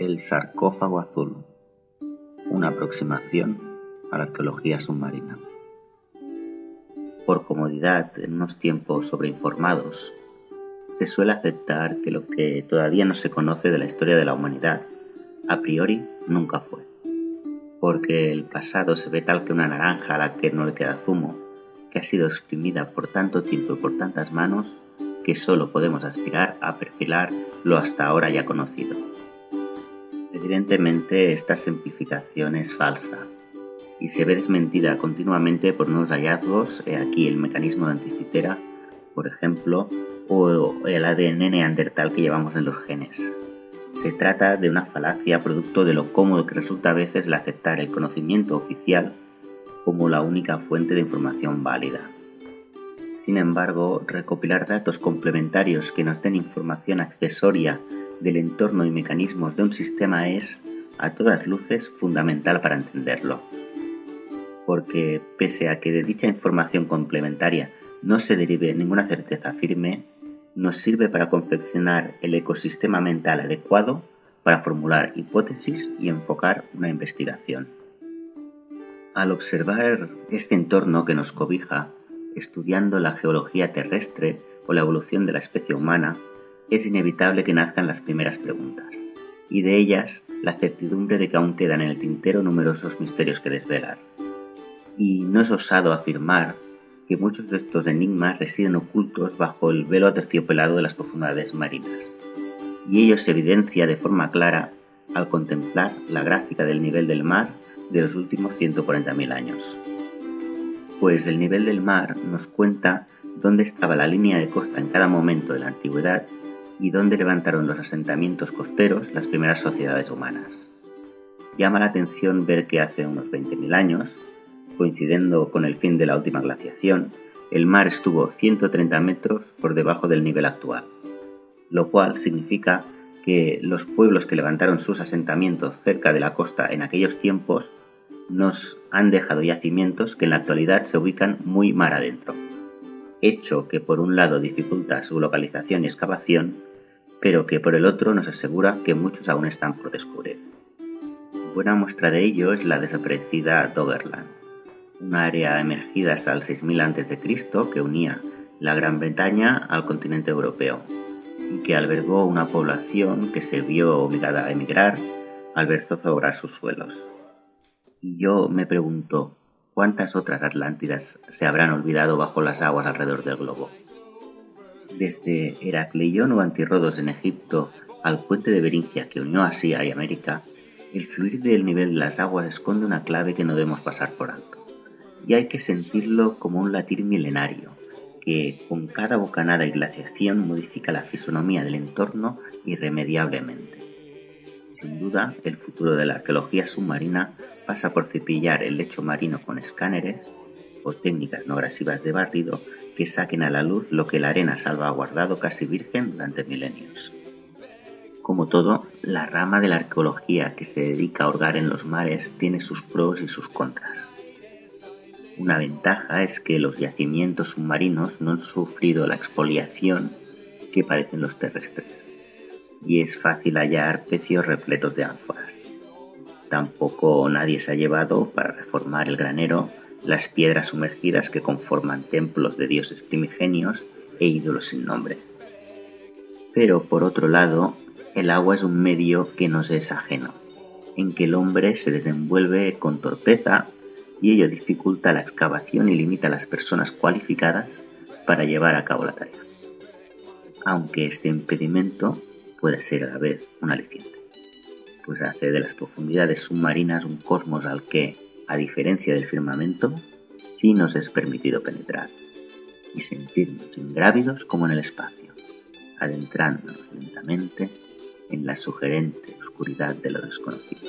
El sarcófago azul. Una aproximación a la arqueología submarina. Por comodidad en unos tiempos sobreinformados, se suele aceptar que lo que todavía no se conoce de la historia de la humanidad, a priori nunca fue. Porque el pasado se ve tal que una naranja a la que no le queda zumo, que ha sido exprimida por tanto tiempo y por tantas manos, que solo podemos aspirar a perfilar lo hasta ahora ya conocido Evidentemente esta simplificación es falsa y se ve desmentida continuamente por nuevos hallazgos, he aquí el mecanismo de anticitera, por ejemplo, o el ADN neandertal que llevamos en los genes. Se trata de una falacia producto de lo cómodo que resulta a veces el aceptar el conocimiento oficial como la única fuente de información válida. Sin embargo, recopilar datos complementarios que nos den información accesoria del entorno y mecanismos de un sistema es, a todas luces, fundamental para entenderlo. Porque, pese a que de dicha información complementaria no se derive ninguna certeza firme, nos sirve para confeccionar el ecosistema mental adecuado para formular hipótesis y enfocar una investigación. Al observar este entorno que nos cobija, estudiando la geología terrestre o la evolución de la especie humana, es inevitable que nazcan las primeras preguntas, y de ellas la certidumbre de que aún quedan en el tintero numerosos misterios que desvelar. Y no es osado afirmar que muchos de estos enigmas residen ocultos bajo el velo aterciopelado de las profundidades marinas, y ello se evidencia de forma clara al contemplar la gráfica del nivel del mar de los últimos 140.000 años. Pues el nivel del mar nos cuenta dónde estaba la línea de costa en cada momento de la antigüedad y dónde levantaron los asentamientos costeros las primeras sociedades humanas. Llama la atención ver que hace unos 20.000 años, coincidiendo con el fin de la última glaciación, el mar estuvo 130 metros por debajo del nivel actual, lo cual significa que los pueblos que levantaron sus asentamientos cerca de la costa en aquellos tiempos nos han dejado yacimientos que en la actualidad se ubican muy mar adentro, hecho que por un lado dificulta su localización y excavación pero que por el otro nos asegura que muchos aún están por descubrir. Buena muestra de ello es la desaparecida Doggerland, un área emergida hasta el 6000 a.C. que unía la Gran Bretaña al continente europeo y que albergó una población que se vio obligada a emigrar al ver zozobrar sus suelos. Y yo me pregunto, ¿cuántas otras Atlántidas se habrán olvidado bajo las aguas alrededor del globo? Desde Heracleión o Antirrodos en Egipto al puente de Beringia que unió Asia y América, el fluir del nivel de las aguas esconde una clave que no debemos pasar por alto. Y hay que sentirlo como un latir milenario, que con cada bocanada y glaciación modifica la fisonomía del entorno irremediablemente. Sin duda, el futuro de la arqueología submarina pasa por cepillar el lecho marino con escáneres o técnicas no agresivas de barrido que saquen a la luz lo que la arena salvaguardado casi virgen durante milenios. Como todo, la rama de la arqueología que se dedica a hurgar en los mares tiene sus pros y sus contras. Una ventaja es que los yacimientos submarinos no han sufrido la expoliación que padecen los terrestres, y es fácil hallar pecios repletos de ánforas. Tampoco nadie se ha llevado, para reformar el granero, las piedras sumergidas que conforman templos de dioses primigenios e ídolos sin nombre. Pero por otro lado, el agua es un medio que nos es ajeno, en que el hombre se desenvuelve con torpeza y ello dificulta la excavación y limita a las personas cualificadas para llevar a cabo la tarea. Aunque este impedimento puede ser a la vez un aliciente, pues hace de las profundidades submarinas un cosmos al que, a diferencia del firmamento, sí nos es permitido penetrar y sentirnos ingrávidos como en el espacio, adentrándonos lentamente en la sugerente oscuridad de lo desconocido.